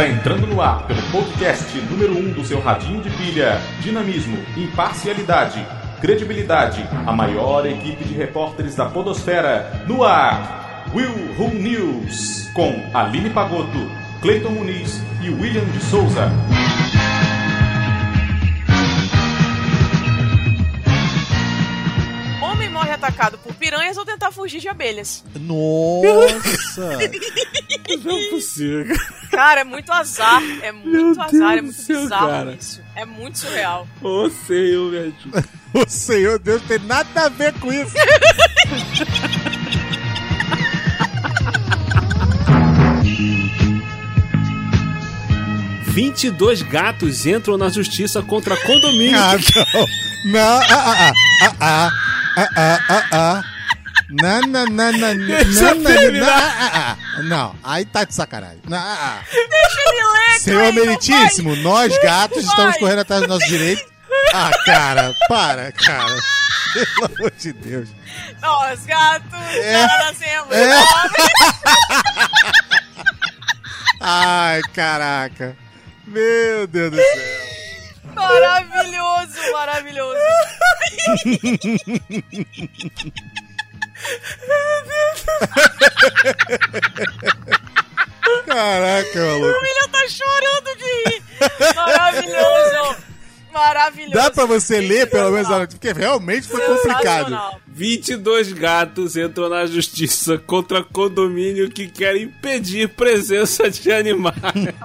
Está entrando no ar pelo podcast número 1 um do seu radinho de pilha. Dinamismo, imparcialidade, credibilidade. A maior equipe de repórteres da Podosfera. No ar, Will Who News. Com Aline Pagotto, Cleiton Muniz e William de Souza. Atacado por piranhas ao tentar fugir de abelhas. Nossa! Não é possível. Cara, é muito azar. É muito Meu azar, Deus é muito céu, bizarro cara. isso. É muito surreal. Ô, Senhor, me ajuda. o Senhor Deus tem nada a ver com isso. Vinte e dois gatos entram na justiça contra condomínio. Ah, não. Não, ah, ah, ah, ah, ah, ah, ah, ah. Não, não, não, não, não, Deixa não, não, não, ah, ah, ah. Não, aí tá de sacanagem. Não, ah, ah. Deixa ele ler, Senhor Cleiton, meritíssimo, nós gatos Vai. estamos correndo atrás do nosso direito. Ah, cara, para, cara. Pelo amor de Deus. vai. Nós, gatos, É. já nascemos. É. Ai, caraca. Meu Deus do céu. Maravilhoso, maravilhoso. Caraca, maluco. O William tá chorando de rir. Maravilhoso. Maravilhoso. Dá pra você ler pelo menos porque realmente foi complicado. Sensacional. 22 gatos entram na justiça contra condomínio que querem impedir presença de animais.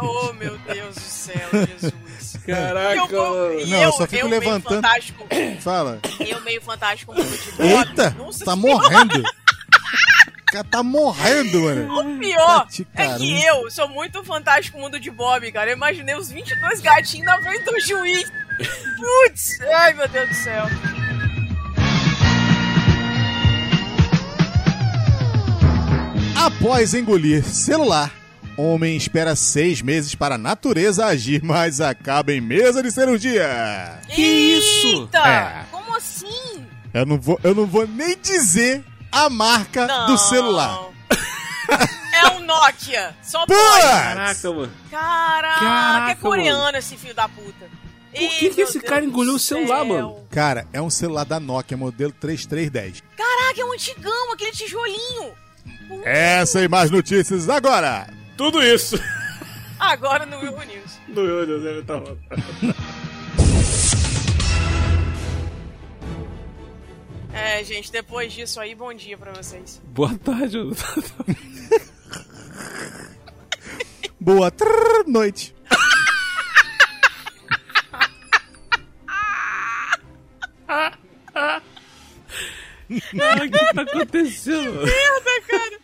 Oh, meu Deus do céu, Jesus. Caraca, Eu, Não, eu só fico meio levantando. fantástico, Fala. eu meio fantástico mundo de Bob. Eita, Nossa tá Senhora. morrendo. O cara tá morrendo, mano. O pior Tá te é que eu sou muito fantástico mundo de Bob, cara. Eu imaginei os 22 gatinhos na frente do juiz. Putz, ai meu Deus do céu. Após engolir celular, homem espera seis meses para a natureza agir, mas acaba em mesa de cirurgia. Que isso? Eita, É. como assim? Eu não vou, eu não vou nem dizer a marca Não. do celular. É um Nokia. Só pode. Caraca, mano. Caraca, Caraca, é coreano esse filho da puta. Por que que esse cara engoliu o celular, mano? Cara, é um celular da Nokia, modelo 3310. Caraca, é um antigão, aquele tijolinho. Essa e mais notícias agora. Tudo isso. Agora no Will News. Meu Deus, ele tá bom. É, gente, depois disso aí, bom dia pra vocês. Boa tarde. Boa trrr, noite. Ai, o que tá acontecendo? Merda, cara.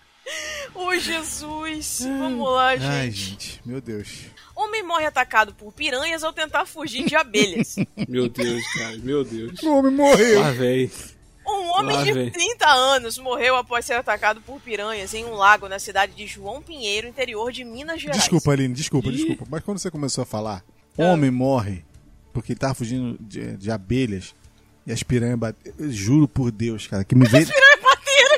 Ô, Jesus. Vamos lá, gente. Ai, gente, meu Deus. Homem morre atacado por piranhas ao tentar fugir de abelhas. Meu Deus, cara, meu Deus. O homem morreu. Lá vem. Um homem Lá de vem. 30 anos morreu após ser atacado por piranhas em um lago na cidade de João Pinheiro, interior de Minas Gerais. Desculpa, Aline, desculpa, Ih. desculpa. Mas quando você começou a falar, Ah. homem morre porque ele tava fugindo de, de abelhas e as piranhas bateram. Eu Juro por Deus, cara, que me veio.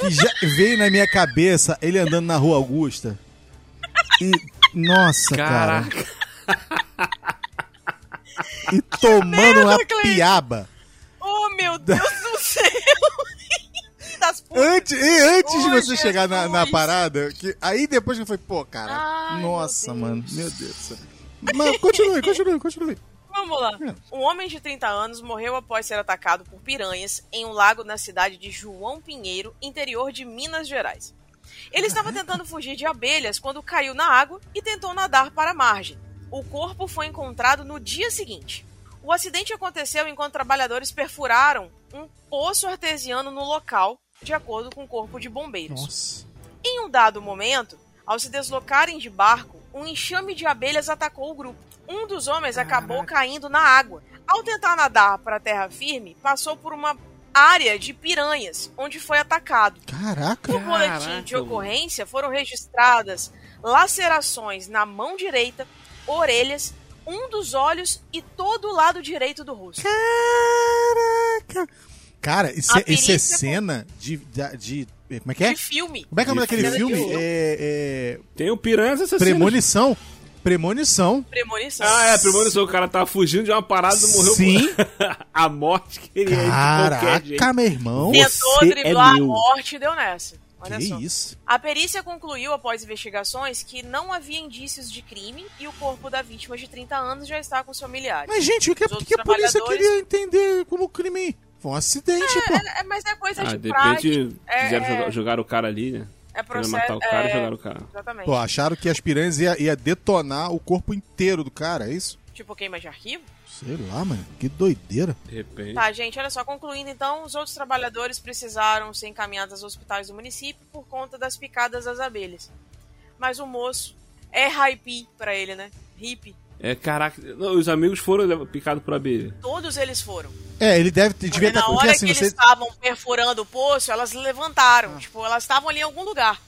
Já veio na minha cabeça ele andando na rua Augusta. E. Nossa, cara. Caraca. E tomando uma piaba. Oh, meu Deus do céu. Antes, antes de Oh, você chegar na, na Jesus. parada, que, aí depois que eu falei, pô, cara, Ai, meu nossa, Deus. mano, meu Deus do céu. Mas continue, continue, continue. Vamos lá. Um homem de 30 anos morreu após ser atacado por piranhas em um lago na cidade de João Pinheiro, interior de Minas Gerais. Ele estava tentando fugir de abelhas quando caiu na água e tentou nadar para a margem. O corpo foi encontrado no dia seguinte. O acidente aconteceu enquanto trabalhadores perfuraram um poço artesiano no local, de acordo com o corpo de bombeiros. Nossa. Em um dado momento, ao se deslocarem de barco, um enxame de abelhas atacou o grupo. Um dos homens acabou caindo na água. Ao tentar nadar para a terra firme, passou por uma área de piranhas, onde foi atacado. Caraca. No boletim de Caraca, ocorrência foram registradas lacerações na mão direita, orelhas, um dos olhos e todo o lado direito do rosto. Caraca. Cara, isso, é, isso é cena de, de, de- Como é que é? De filme. Como é que é o nome daquele filme. filme? É, é, Tem o Piranhas Assassinos. Premonição. Premonição. Premonição. Ah, é, premonição. O cara tava fugindo de uma parada e morreu Sim. por... a morte que ele é de qualquer jeito. Caraca, meu irmão. Tentou Você driblar é a morte e deu nessa. Olha Que só. isso? A perícia concluiu, após investigações, que não havia indícios de crime e o corpo da vítima de 30 anos já está com os familiares. Mas, gente, o que, outros que a polícia queria entender como crime? Foi um acidente, pô. É, é- mas é coisa Ah, de de prática. É- quiseram é- jogar, jogar o cara ali, né? É processo. matar o cara é... e jogaram o cara. Exatamente. Pô, acharam que as piranhas ia, ia detonar o corpo inteiro do cara, é isso? Tipo queima de arquivo. Sei lá, mano. Que doideira. De repente. Tá, gente, olha só, concluindo então, os outros trabalhadores precisaram ser encaminhados aos hospitais do município por conta das picadas das abelhas. Mas o moço é hippie pra ele, né? Hippie. É, caraca. Não, os amigos foram picados por abelha. Todos eles foram. É, ele deve ter. Devia na estar. hora Porque assim, que você. eles estavam perfurando o poço, elas levantaram. Tipo, elas estavam ali em algum lugar.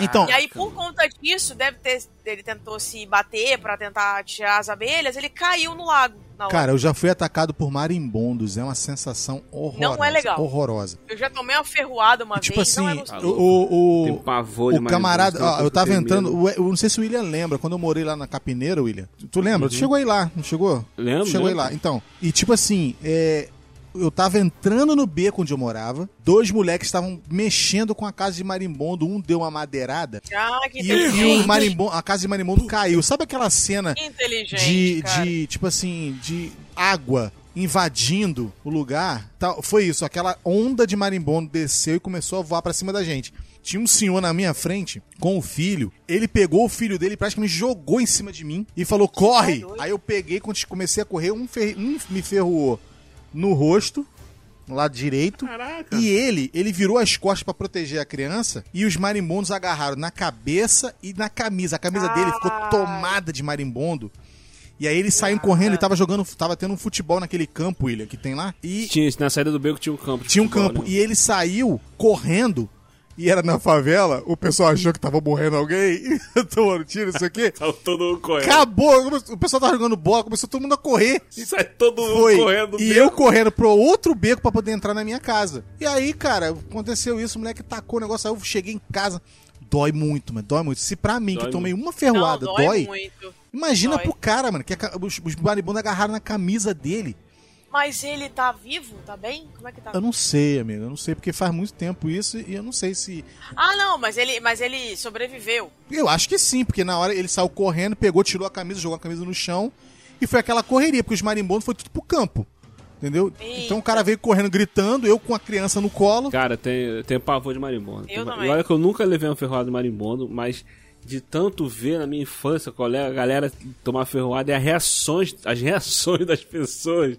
Então- E aí, por conta disso, deve ter. Ele tentou se bater pra tentar tirar as abelhas, ele caiu no lago. Na hora. Cara, eu já fui atacado por marimbondos. É uma sensação horrorosa. Não é legal. Horrorosa. Eu já tomei uma ferroada uma E, tipo vez, assim, não é o, o, pavor o camarada. ó, eu tava entrando. o- Eu não sei se o William lembra. Quando eu morei lá na Capineira, William. Tu, lembra? Tu chegou aí lá, não chegou? Lembro, Chegou aí lá. Então. E tipo assim, é. Eu tava entrando no beco onde eu morava. Dois moleques estavam mexendo com a casa de marimbondo. Um deu uma madeirada. Ah, que E, e o marimbondo, a casa de marimbondo caiu. Sabe aquela cena de, cara. de, tipo assim, de água invadindo o lugar. Tal. Foi isso, aquela onda de marimbondo desceu e começou a voar pra cima da gente. Tinha um senhor na minha frente com o filho. Ele pegou o filho dele e praticamente jogou em cima de mim e falou: corre! doido. Aí eu peguei, quando comecei a correr, um, fer- um me ferroou no rosto, no lado direito. Caraca. E ele, ele virou as costas pra proteger a criança e os marimbondos agarraram na cabeça e na camisa. A camisa dele ficou tomada de marimbondo. E aí eles saíram correndo, ele tava jogando, tava tendo um futebol naquele campo, William, que tem lá. E Tinha, na saída do beco tinha um campo. de tinha um futebol, campo. né? E ele saiu correndo. E era na favela, o pessoal achou que tava morrendo alguém, tomando tiro, isso aqui. Tava todo mundo correndo. Acabou! O pessoal tava jogando bola, começou todo mundo a correr. Sai todo mundo Foi. correndo. do e beco. eu correndo pro outro beco pra poder entrar na minha casa. E aí, cara, aconteceu isso, o moleque tacou o negócio, aí eu cheguei em casa. Dói muito, mano, dói muito. Se pra mim, Dói que tomei uma Não, ferroada, dói, dói, muito. imagina Dói. pro cara, mano, que ca- os, os maribondos agarraram na camisa dele. Mas ele tá vivo? Tá bem? Como é que tá? Eu não sei, amigo, eu não sei, porque faz muito tempo isso e eu não sei se... Ah, não, mas ele, mas ele sobreviveu. Eu acho que sim, porque na hora ele saiu correndo, pegou, tirou a camisa, jogou a camisa no chão e foi aquela correria, porque os marimbondos foi tudo pro campo. Entendeu? Eita. Então o cara veio correndo, gritando, eu com a criança no colo. Cara, tem, tem pavor de marimbondo. Eu Tem- também. E olha que eu nunca levei uma ferroada de marimbondo, mas de tanto ver na minha infância, colega, a galera tomar ferroada e as reações, as reações das pessoas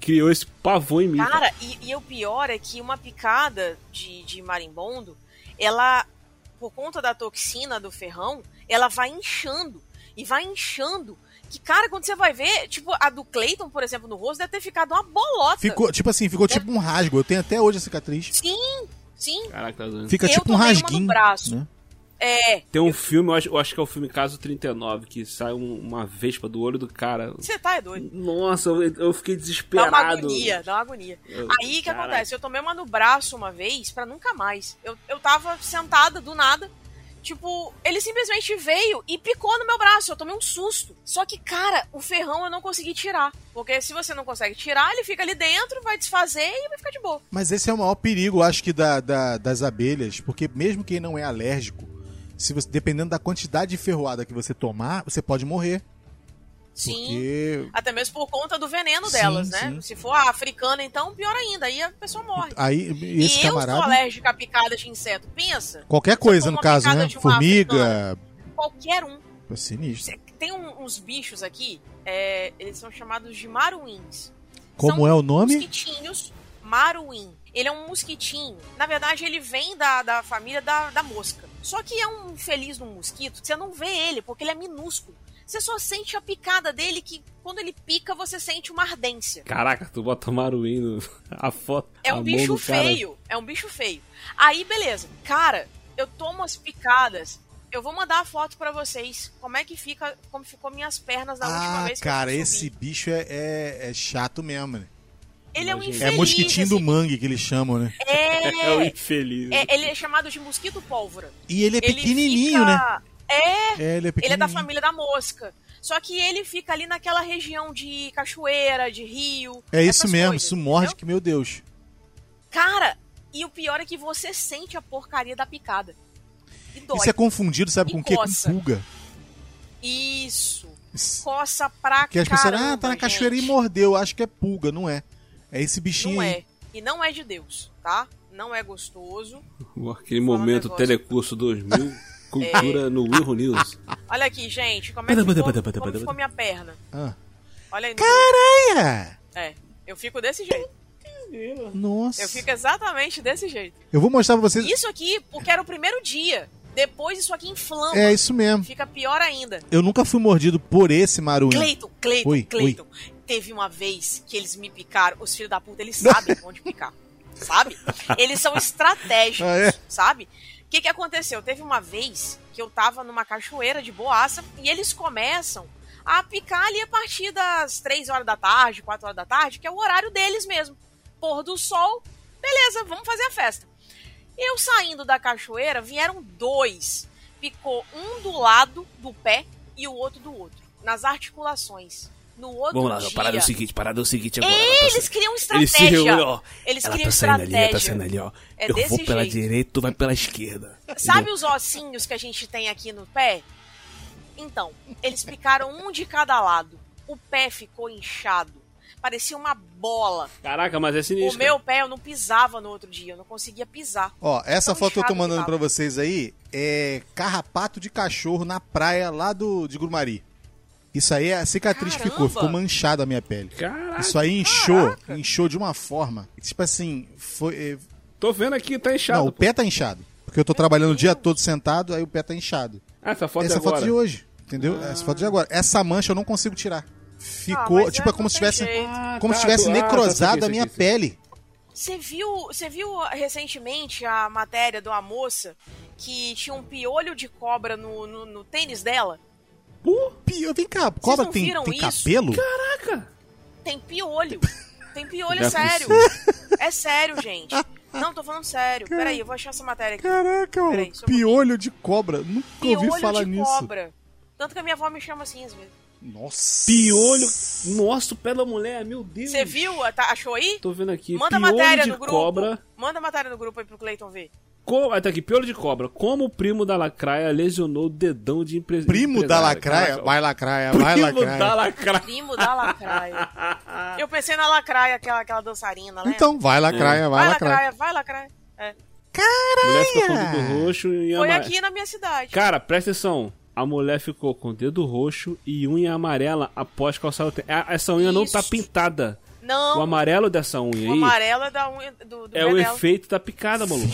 criou esse pavor em mim. cara. Cara, e, e o pior é que uma picada de, de marimbondo, ela, por conta da toxina do ferrão, ela vai inchando. E vai inchando. Que, cara, quando você vai ver, tipo, a do Clayton, por exemplo, no rosto, deve ter ficado uma bolota. Ficou, tipo assim, ficou tipo um rasgo. Eu tenho até hoje a cicatriz. Sim, sim. Caraca, tá doendo. Fica Eu tipo um uma no rasguinho. braço. né? É, Tem um filme, eu acho, eu acho que é o filme Caso 39, que sai um- uma vespa do olho do cara. você tá é doido. Nossa, eu, eu fiquei Dá desesperado. uma agonia, dá uma agonia. Eu- Aí o que acontece? Eu tomei uma no braço uma vez pra nunca mais. Eu, eu tava sentada do nada. Tipo, ele simplesmente veio e picou no meu braço. Eu tomei um susto. Só que, cara, o ferrão eu não consegui tirar. Porque se você não consegue tirar, ele fica ali dentro, vai desfazer e vai ficar de boa. Mas esse é o maior perigo, acho que, da, da- das abelhas. Porque mesmo quem não é alérgico, se você, dependendo da quantidade de ferroada que você tomar, você pode morrer. Sim. Porque Até mesmo por conta do veneno Sim, delas, né? sim. Se for a africana, então, pior ainda. Aí a pessoa morre. aí E esse eu sou camarada. alérgica a picada de inseto. Pensa. Qualquer coisa, no caso, né? Formiga. Qualquer um. É sinistro. Tem um- uns bichos aqui, é, eles são chamados de maruins. Como São é o nome? Mosquitinhos maruim. Ele é um mosquitinho. Na verdade, ele vem da, da família da, da mosca. Só que é um infeliz de um mosquito que você não vê ele, porque ele é minúsculo. Você só sente a picada dele, que quando ele pica, você sente uma ardência. Caraca, tu bota maruim no... a foto. É a um mão bicho do cara. feio. É um bicho feio. Aí, beleza. Cara, eu tomo as picadas. Eu vou mandar a foto pra vocês. Como é que fica, como ficou minhas pernas da última Ah, vez que cara, eu esse bicho é, é, é chato mesmo, né? Ele é um Imagina. infeliz. É mosquitinho do esse- mangue que eles chamam, né? É o É, infeliz. é, ele é chamado de mosquito pólvora. E ele é Ele pequenininho, fica- né? É, É, ele é ele é da família da mosca. Só que ele fica ali naquela região de cachoeira, de rio. É isso mesmo, coisas, isso morde entendeu? que, meu Deus. Cara, e o pior é que você sente a porcaria da picada. E dói. Isso é confundido, sabe E com o quê? Com pulga. Isso. Coça pra Que as pessoas, ah, tá na cachoeira gente. e mordeu. Acho que é pulga, não é. É esse bichinho Não aí. é. E não é de Deus, tá? Não é gostoso. Aquele Fala um momento negócio. Telecurso 2000, cultura no Will News. Olha aqui, gente, como é que ficou, como ficou minha perna. Ah. Olha aí. Caranha! É, eu fico desse jeito. Nossa. Eu fico exatamente desse jeito. Eu vou mostrar pra vocês. Isso aqui, porque era o primeiro dia. Depois isso aqui inflama. É isso mesmo. Fica pior ainda. Eu nunca fui mordido por esse marunho. Cleiton, Cleiton, Cleiton. Teve uma vez que eles me picaram. Os filhos da puta, eles sabem onde picar. Sabe? Eles são estratégicos, Ah, é? sabe? O que, que aconteceu? Teve uma vez que eu tava numa cachoeira de boaça e eles começam a picar ali a partir das 3 horas da tarde, 4 horas da tarde, que é o horário deles mesmo. Pôr do sol, beleza, vamos fazer a festa. Eu saindo da cachoeira, vieram dois. Picou um do lado do pé e o outro do outro. Nas articulações. No outro Vamos lá, dia, parada é o seguinte, parada é o seguinte agora. tá eles sa- criam estratégia. reúne, ó. Eles ela criam tá saindo ali, ela tá estratégia. saindo ali, ó. É eu desse vou pela jeito. direita, tu vai pela esquerda. Sabe os ossinhos que a gente tem aqui no pé? Então, eles picaram um de cada lado. O pé ficou inchado. Parecia uma bola. Caraca, mas é O sinistro. meu pé eu não pisava no outro dia, eu não conseguia pisar. Ó, essa Tão foto que eu tô mandando tava. vocês aí é carrapato de cachorro na praia lá do, de Grumari. Isso aí, a cicatriz Caramba! ficou, ficou manchada a minha pele. Caraca, Isso aí inchou, Caraca! inchou de uma forma. Tipo assim, foi. é, tô vendo aqui, tá inchado. Não, o pô. pé tá inchado. Porque eu tô trabalhando o dia todo sentado, aí o pé tá inchado. Ah, essa foto Essa é agora. foto de hoje, entendeu? Essa foto de agora. Essa mancha eu não consigo tirar. Ficou, Ah, tipo, é, é como não se tem tivesse, jeito. Ah, como tá, se tivesse ah, tá, necrosado saquei, a minha saquei. pele. Você viu, você viu recentemente a matéria de uma moça que tinha um piolho de cobra no, no, no tênis dela? Pio, vem cá, cobra não tem, viram tem isso? cabelo? Caraca. Tem piolho. Tem piolho, é sério. É sério, gente. Não, tô falando sério. Peraí, eu vou achar essa matéria aqui. Caraca, Peraí, um piolho de cobra. Nunca Piolho ouvi falar de nisso. cobra. Tanto que a minha avó me chama assim às vezes. Nossa. Piolho. Nossa, o pé da mulher, meu Deus. Você viu? Tá- achou aí? Tô vendo aqui. Manda a piolho matéria de no grupo. cobra. Manda a matéria no grupo aí pro Cleiton ver. Co... Ah, tá aqui, piolho de cobra. Como o primo da lacraia lesionou o dedão de empre... Primo da lacraia? Vai lacraia, vai Primo lacraia. da lacraia. Primo da lacraia. Eu pensei na lacraia, aquela, aquela dançarina, né? Então, vai lacraia, vai vai lacraia. lacraia, vai lacraia. É. mulher ficou com o dedo roxo e Foi aqui na minha cidade. Cara, presta atenção. A mulher ficou com o dedo roxo e unha amarela após calçar o tênis. Essa unha não tá Isso. pintada. Não, O amarelo dessa unha o aí amarelo é da unha do, do é o dela. efeito da picada, maluco.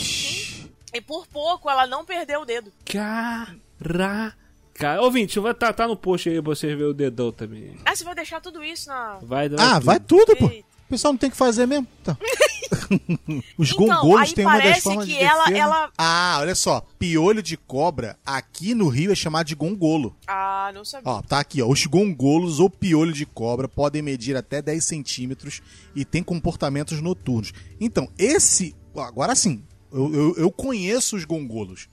E por pouco ela não perdeu o dedo. Caraca. Ouvinte, vai tá, tá no post aí pra você ver o dedão também. Ah, você vai deixar tudo isso na. Vai, vai Ah, tudo. vai tudo, pô. Eita. O pessoal não tem que fazer mesmo. Tá. Os Então, gongolos têm uma das formas que de ela- defesa. ela- Ah, olha só. Piolho de cobra aqui no Rio é chamado de gongolo. Ah, não sabia. Ó, tá aqui, ó. Os gongolos ou piolho de cobra podem medir até 10 centímetros e têm comportamentos noturnos. Então, esse. Agora sim, eu, eu, eu conheço os gongolos.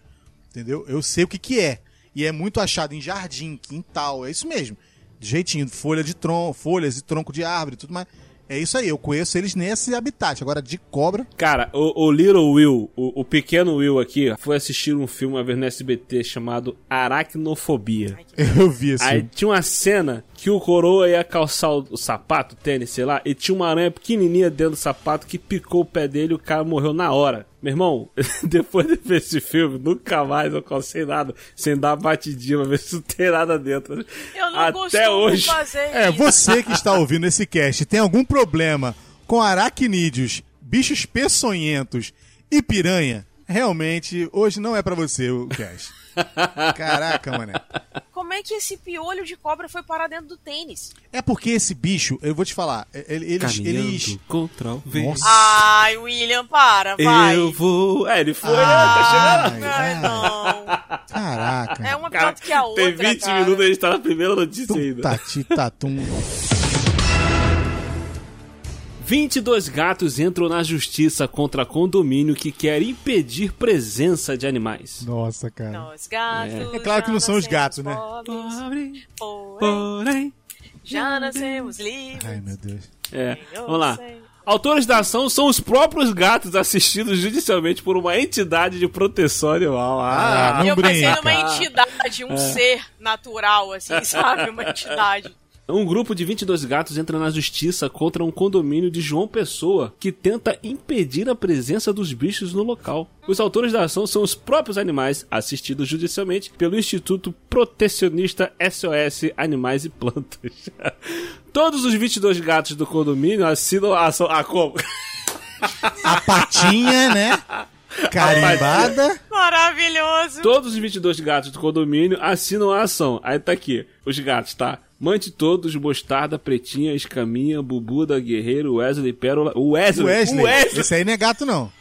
Entendeu? Eu sei o que, que é. E é muito achado em jardim, quintal, é isso mesmo. De jeitinho, folha de tronco, folhas e tronco de árvore e tudo mais. É isso aí, eu conheço eles nesse habitat. Agora, de cobra. Cara, o, o Little Will, o, o pequeno Will aqui, foi assistir um filme uma vez no SBT chamado Aracnofobia. Ai, Eu vi esse. Aí tinha uma cena que o coroa ia calçar o, o sapato, o tênis, sei lá, e tinha uma aranha pequenininha dentro do sapato que picou o pé dele e o cara morreu na hora. Meu irmão, depois de ver esse filme, nunca mais eu calcei nada sem dar batidinha pra ver se não tem nada dentro. Eu não Até hoje. fazer É, isso. você que está ouvindo esse cast tem algum problema com aracnídeos, bichos peçonhentos e piranha? Realmente, hoje não é pra você o cast. Caraca, mané. Como é que esse piolho de cobra foi parar dentro do tênis? É porque esse bicho, eu vou te falar, ele- eles. eles... contra o vento. Nossa. Ai, William, para, vai. Eu vou. É, ele foi, Ah, né? Tá chegando. Ai, não. Caraca. É uma pior que a outra, tem 20 cara. minutos e a gente tá na primeira notícia ainda. Tati tatum. 22 gatos entram na justiça contra condomínio que quer impedir presença de animais. Nossa, cara. Nós gatos. É claro que não são os gatos, né? pobres, porém, Porém. já nascemos livres. Ai, meu Deus. É, vamos lá. Autores da ação são os próprios gatos assistidos judicialmente por uma entidade de proteção animal. Ah, Não eu pensei brinca. numa entidade, É. um ser natural, assim, sabe? Uma entidade. Um grupo de 22 gatos entra na justiça contra um condomínio de João Pessoa que tenta impedir a presença dos bichos no local. Os autores da ação são os próprios animais, assistidos judicialmente pelo Instituto Protecionista SOS Animais e Plantas. Todos os 22 gatos do condomínio assinam a ação. Ah, como? A patinha, né? Carimbada. Maravilhoso. Todos os 22 gatos do condomínio assinam a ação. Aí tá aqui, os gatos, tá? Mante todos, Mostarda, Pretinha, Escaminha, Bubuda, Guerreiro, Wesley, Pérola... O Wesley! Wesley. O Wesley! Esse aí não é gato, não.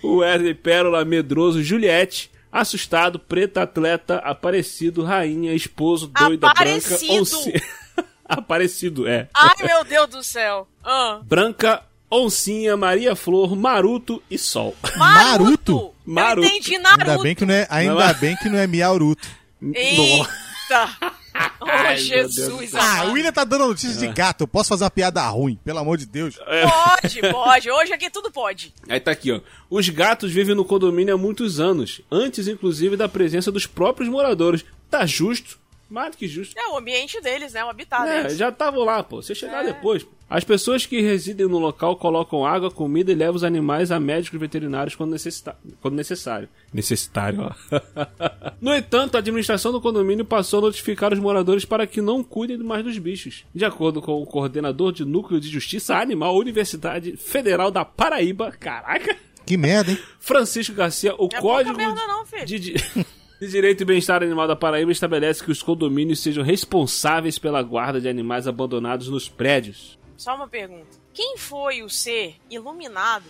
O Wesley, Pérola, Medroso, Juliette, Assustado, Preta, Atleta, Aparecido, Rainha, Esposo, Doida, Aparecido. Branca, Oncinha... Aparecido, é. Ai, meu Deus do céu. Ah. Branca, Oncinha, Maria Flor, Maruto e Sol. Maruto? Maruto. Eu entendi Naruto. Ainda bem que não é, ainda Não é? bem que não é Miauruto. Eita. Oh, Jesus. Ah, o William tá dando notícia de gato. Eu posso fazer uma piada ruim, pelo amor de Deus. Pode, pode. Hoje aqui tudo pode. Aí tá aqui, ó. Os gatos vivem no condomínio há muitos anos, antes inclusive da presença dos próprios moradores. Tá justo, mais do que justo. É o ambiente deles, né? O habitat É, deles. já estavam lá, pô. Você chegar É. depois. pô. As pessoas que residem no local colocam água, comida e levam os animais a médicos veterinários quando, necessita... quando necessário. Necessitário, ó. no entanto, a administração do condomínio passou a notificar os moradores para que não cuidem mais dos bichos. De acordo com o coordenador de Núcleo de Justiça Animal, Universidade Federal da Paraíba, caraca, Que merda, hein? Francisco Garcia, o Não é Código pouca merda não, filho. de, de Direito e Bem-Estar Animal da Paraíba estabelece que os condomínios sejam responsáveis pela guarda de animais abandonados nos prédios. Só uma pergunta. Quem foi o ser iluminado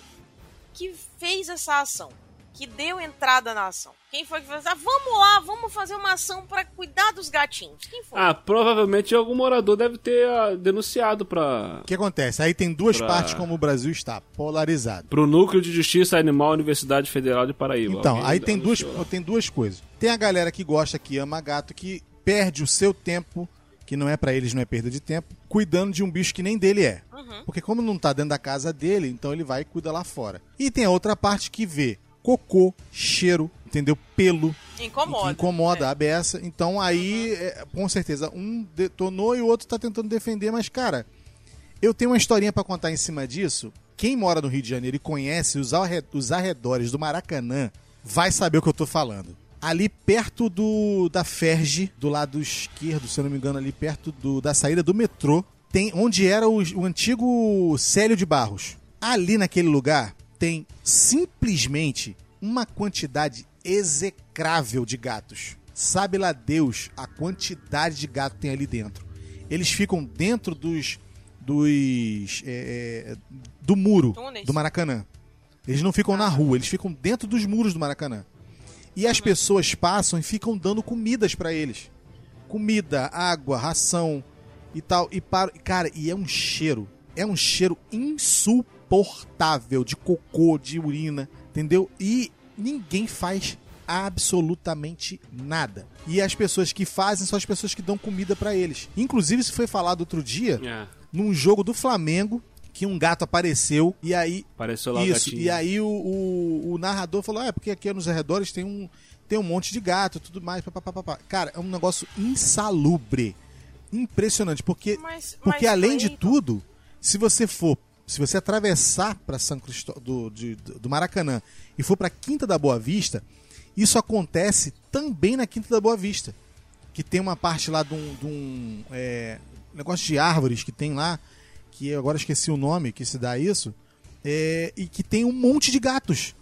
que fez essa ação? Que deu entrada na ação? Quem foi que fez? Ah, vamos lá, vamos fazer uma ação pra cuidar dos gatinhos. Quem foi? Ah, provavelmente algum morador deve ter ah, denunciado para O que acontece? Aí tem duas Pra- partes como o Brasil está, polarizado. pro Núcleo de Justiça Animal Universidade Federal de Paraíba. Então, Alguém aí tem duas, tem duas coisas. Tem a galera que gosta, que ama gato, que perde o seu tempo, que não é pra eles, não é perda de tempo, cuidando de um bicho que nem dele é. Porque como não tá dentro da casa dele, então ele vai e cuida lá fora. E tem a outra parte que vê cocô, cheiro, entendeu? Pelo, Incomoda. incomoda É. a beça. Então aí, é, com certeza, um detonou e o outro tá tentando defender, mas cara, eu tenho uma historinha pra contar em cima disso. Quem mora no Rio de Janeiro e conhece os arredores do Maracanã vai saber o que eu tô falando. Ali perto do da Ferge, do lado esquerdo, se eu não me engano, ali perto do, da saída do metrô, tem onde era o, o antigo Célio de Barros. Ali naquele lugar tem simplesmente uma quantidade execrável de gatos. Sabe lá Deus a quantidade de gato que tem ali dentro. Eles ficam dentro dos. dos. é, é, do muro Túneis. do Maracanã. Eles não ficam na rua, eles ficam dentro dos muros do Maracanã. E as pessoas passam e ficam dando comidas pra eles. Comida, água, ração e tal. E para, cara, e é um cheiro. É um cheiro insuportável de cocô, de urina, entendeu? E ninguém faz absolutamente nada. E as pessoas que fazem são as pessoas que dão comida pra eles. Inclusive, isso foi falado outro dia É, num jogo do Flamengo que um gato apareceu e aí apareceu lá o isso, gatinho. e aí o, o, o narrador falou: ah, é porque aqui nos arredores tem um, tem um monte de gato e tudo mais. Papapá. Cara, é um negócio insalubre. Impressionante, porque, Mas- porque mas, além de Cleiton, tudo, se você for, se você atravessar para São Cristóvão do, de- do Maracanã e for para Quinta da Boa Vista, isso acontece também na Quinta da Boa Vista, que tem uma parte lá de um, de um, é, negócio de árvores que tem lá, que eu agora esqueci o nome que se dá isso, é, e que tem um monte de gatos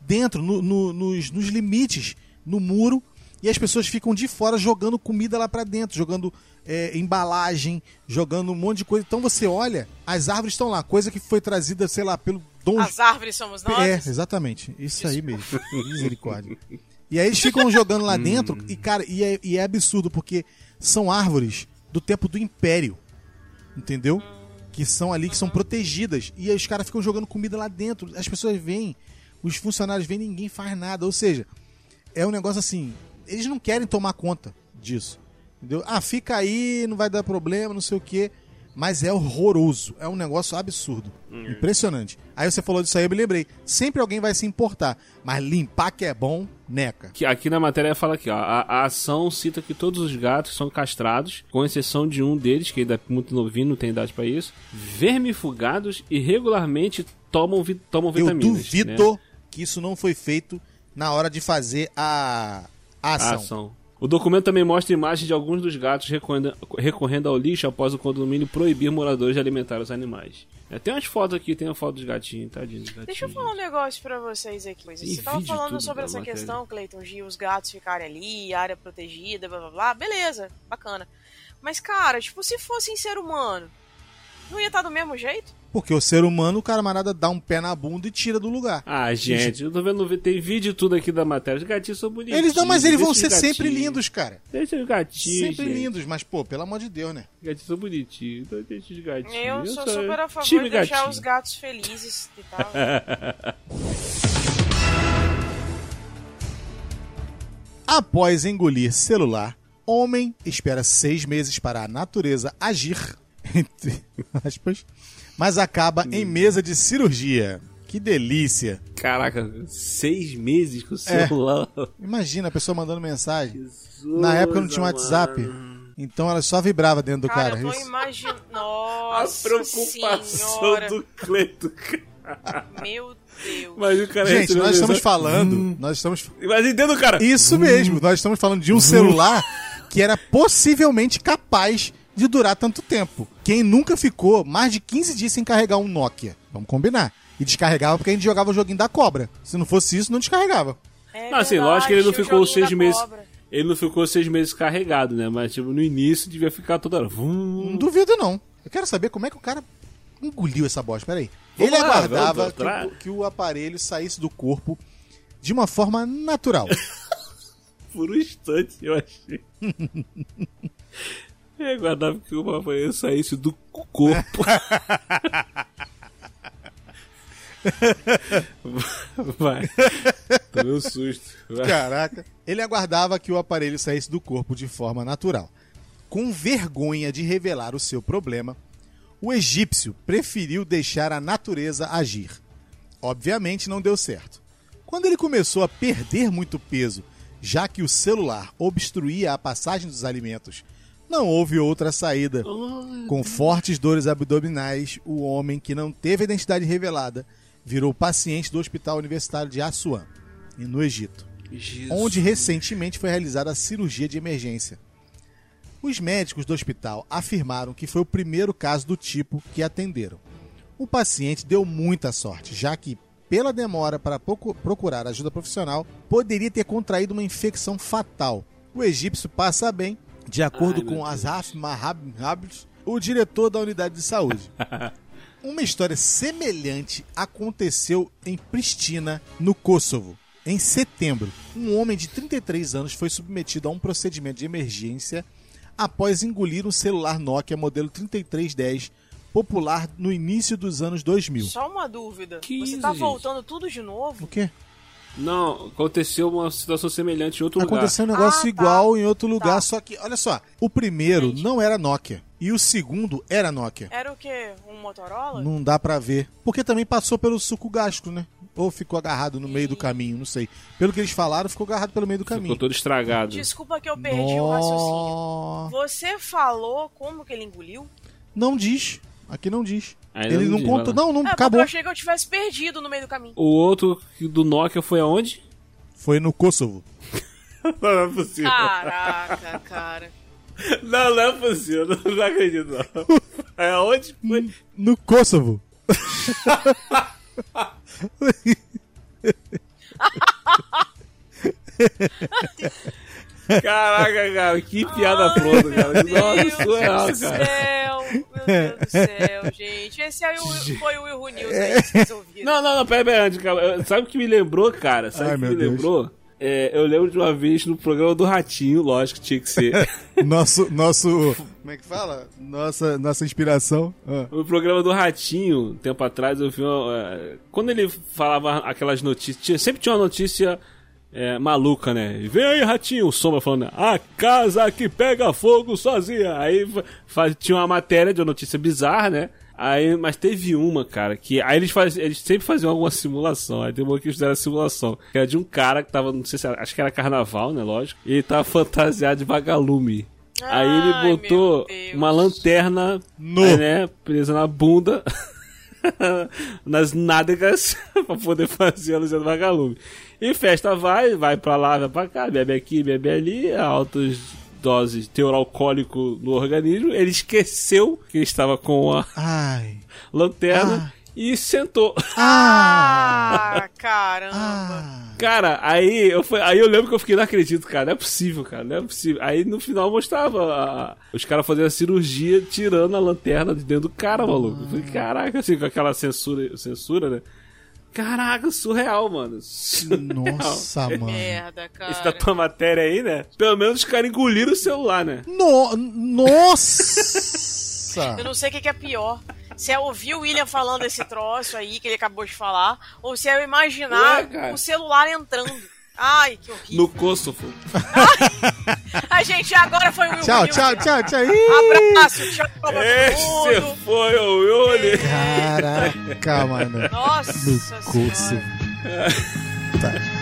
dentro, no- no- nos, nos limites, no muro, e as pessoas ficam de fora jogando comida lá pra dentro, jogando é, embalagem, jogando um monte de coisa. Então você olha, as árvores estão lá, coisa que foi trazida, sei lá, pelo Dom As árvores somos nós. é, exatamente. Isso aí mesmo. Misericórdia. E aí eles ficam jogando lá dentro e, cara, e é, e é absurdo, porque são árvores do tempo do Império. Entendeu? que são ali, que são protegidas. E aí os caras ficam jogando comida lá dentro. As pessoas vêm, os funcionários vêm, ninguém faz nada. Ou seja, é um negócio assim. Eles não querem tomar conta disso. Entendeu? Ah, fica aí, não vai dar problema, não sei o quê. Mas é horroroso. É um negócio absurdo. Impressionante. Aí você falou disso aí, eu me lembrei. Sempre alguém vai se importar. Mas limpar que é bom, neca. Que aqui na matéria fala aqui, ó. A, a ação cita que todos os gatos são castrados, com exceção de um deles, que ainda é muito novinho, não tem idade pra isso, vermifugados e regularmente tomam, vi- tomam Eu vitaminas. duvido né? que isso não foi feito na hora de fazer a, a A ação. ação. O documento também mostra imagens de alguns dos gatos recorrendo, recorrendo ao lixo após o condomínio proibir moradores de alimentar os animais. É, tem umas fotos aqui, tem uma foto dos gatinhos, tadinho dos gatinhos. Deixa eu falar um negócio pra vocês aqui. Tem Você tava falando sobre essa matéria. questão, Cleiton, de os gatos ficarem ali, área protegida, blá blá blá. Beleza, bacana. Mas, cara, tipo, se fosse em ser humano, não ia estar do mesmo jeito? Porque o ser humano, o camarada dá um pé na bunda e tira do lugar. Ah, gente, eu tô vendo, tem vídeo tudo aqui da matéria. Os gatinhos são bonitinhos. Eles não, mas eles vão ser sempre lindos, cara. Deixa os gatinhos. Sempre gente. lindos, mas, pô, pelo amor de Deus, né? Os gatinhos são bonitinhos. Então deixa os gatinhos. Eu sou sou super a favor time de deixar gatinho. os gatos felizes e tal. Após engolir celular, homem espera seis meses para a natureza agir, entre aspas, mas acaba em Hum. mesa de cirurgia. Que delícia. Caraca, seis meses com o É. celular. Imagina a pessoa mandando mensagem. Jesus, Na época não tinha mano. WhatsApp. Então ela só vibrava dentro do Cara, cara. eu tô Isso- imaginando. A Nossa preocupação senhora. do Cleito. Meu Deus. Mas o cara Gente, nós estamos falando. Nós estamos. Mas entendo, cara. Isso mesmo, nós estamos falando de um celular que era possivelmente capaz de durar tanto tempo. Quem nunca ficou mais de 15 dias sem carregar um Nokia? Vamos combinar. E descarregava porque a gente jogava o joguinho da cobra. Se não fosse isso, não descarregava. É Não, assim, lógico que ele não ficou seis meses. cobra. Ele não ficou seis meses carregado, né? Mas, tipo, no início devia ficar toda hora. Vum. Não duvido, não. Eu quero saber como é que o cara engoliu essa bosta. Peraí. Vamos Ele lá, aguardava que, o, que o aparelho saísse do corpo de uma forma natural. Por um instante, eu achei. Eu aguardava que o papai saísse do corpo. Vai. Tomei um susto. Vai. Caraca. Ele aguardava que o aparelho saísse do corpo de forma natural. Com vergonha de revelar o seu problema, o egípcio preferiu deixar a natureza agir. Obviamente não deu certo. Quando ele começou a perder muito peso, já que o celular obstruía a passagem dos alimentos, não houve outra saída. Com fortes dores abdominais, o homem que não teve a identidade revelada virou paciente do Hospital Universitário de Assuan, no Egito Jesus. onde recentemente foi realizada a cirurgia de emergência. Os médicos do hospital afirmaram que foi o primeiro caso do tipo que atenderam. O paciente deu muita sorte, já que, pela demora para procu- procurar ajuda profissional, poderia ter contraído uma infecção fatal. O egípcio passa bem, de acordo Ai, com. Azaf Mahab, o diretor da unidade de saúde. Uma história semelhante aconteceu em Pristina, no Kosovo. Em setembro, um homem de 33 anos foi submetido a um procedimento de emergência após engolir um celular Nokia modelo 3310, popular no início dos anos 2000. Só uma dúvida. Que Você isso, tá gente? voltando tudo de novo? O quê? Não, aconteceu uma situação semelhante em outro Aconteceu um negócio Ah, tá. igual em outro lugar, Tá. só que, olha só, o primeiro Entendi. não era Nokia e o segundo era Nokia. Era o quê? Um Motorola? Não dá pra ver. Porque também passou pelo suco gástrico, né? Ou ficou agarrado no meio do caminho, não sei. Pelo que eles falaram, ficou agarrado pelo meio do lugar. caminho. Ficou todo estragado. Desculpa que eu perdi o raciocínio. Você falou como que ele engoliu? Não diz. Aqui não diz. Ainda Ele não não lá. Não, não, É, porque acabou. eu achei que eu tivesse perdido no meio do caminho. O outro do Nokia foi aonde? Foi no Kosovo. Não é possível. Caraca, cara. Não, não é possível. Não, não acredito, não. É aonde foi? No Kosovo. Caraca, cara, que piada pronta, cara. Meu Nossa, Deus surreal, do cara. céu, meu Deus do céu, gente. Esse aí o- foi o Erro News aí que vocês ouviram. Não, não, não, pera, pera, antes, cara. Sabe o que me lembrou, cara? Sabe o que me Deus. lembrou? É, eu lembro de uma vez no programa do Ratinho, lógico, tinha que ser. nosso, nosso. Como é que fala? Nossa, nossa inspiração. Ah. No programa do Ratinho, tempo atrás, eu vi uma, é, Quando ele falava aquelas notícias. Tinha, sempre tinha uma notícia é, maluca, né? Vem aí, Ratinho, o Sombra falando, a casa que pega fogo sozinha. Aí faz, tinha uma matéria de uma notícia bizarra, né? Aí, mas teve uma, cara, que. Aí eles, faz, eles sempre faziam alguma simulação. Aí tem uma que eles fizeram a simulação. Que era de um cara que tava, não sei se era, acho que era carnaval, né? Lógico. E ele tava fantasiado de vagalume. Ai, aí ele botou uma lanterna, no. né? Presa na bunda. nas nádegas pra poder fazer a luz do vagalume. E festa vai, vai pra lá, vai pra cá, bebe aqui, bebe ali, altos doses de teor alcoólico no organismo, ele esqueceu que estava com a Ai. lanterna ah. e sentou. Ah, caramba. Ah. Cara, aí eu, fui, aí eu lembro que eu fiquei, não acredito, cara, não é possível, cara, não é possível. Aí no final mostrava a, os caras fazendo a cirurgia tirando a lanterna de dentro do cara, maluco. Eu falei, caraca, assim, com aquela censura, censura, né? Caraca, surreal, mano. Surreal. Nossa, mano. Merda, cara. Esse da tua matéria aí, né? Pelo menos os caras engoliram o celular, né? No... Nossa! Eu não sei o que, que é pior. Se é ouvir o William falando esse troço aí que ele acabou de falar, ou se é eu imaginar Ué, o celular entrando. Ai, que horrível. No Kosovo. a gente agora foi o Will. Tchau, tchau, tchau, tchau. Abraço, tchau pra Esse foi o Will. Caraca, mano. Nossa No Kosovo. tá.